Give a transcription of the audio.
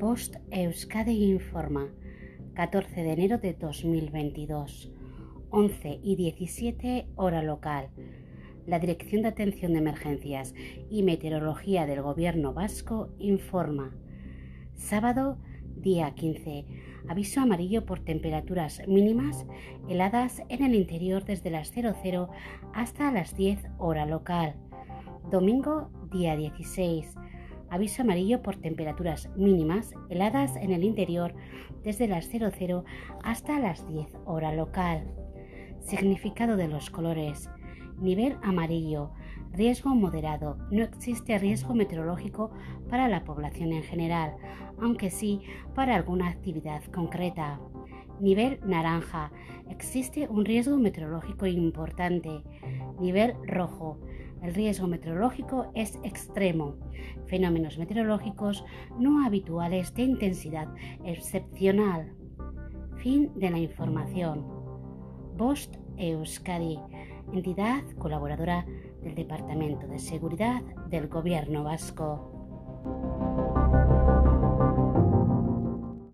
Post Euskadi Informa, 14 de enero de 2022, 11 y 17 hora local. La Dirección de Atención de Emergencias y Meteorología del Gobierno Vasco informa. Sábado, día 15. Aviso amarillo por temperaturas mínimas heladas en el interior desde las 00 hasta las 10 hora local. Domingo, día 16 Aviso amarillo por temperaturas mínimas heladas en el interior desde las 00 hasta las 10 hora local. Significado de los colores. Nivel amarillo. Riesgo moderado. No existe riesgo meteorológico para la población en general, aunque sí para alguna actividad concreta. Nivel naranja. Existe un riesgo meteorológico importante. Nivel rojo. El riesgo meteorológico es extremo. Fenómenos meteorológicos no habituales de intensidad excepcional. Fin de la información. Bost Euskadi, entidad colaboradora del Departamento de Seguridad del Gobierno Vasco.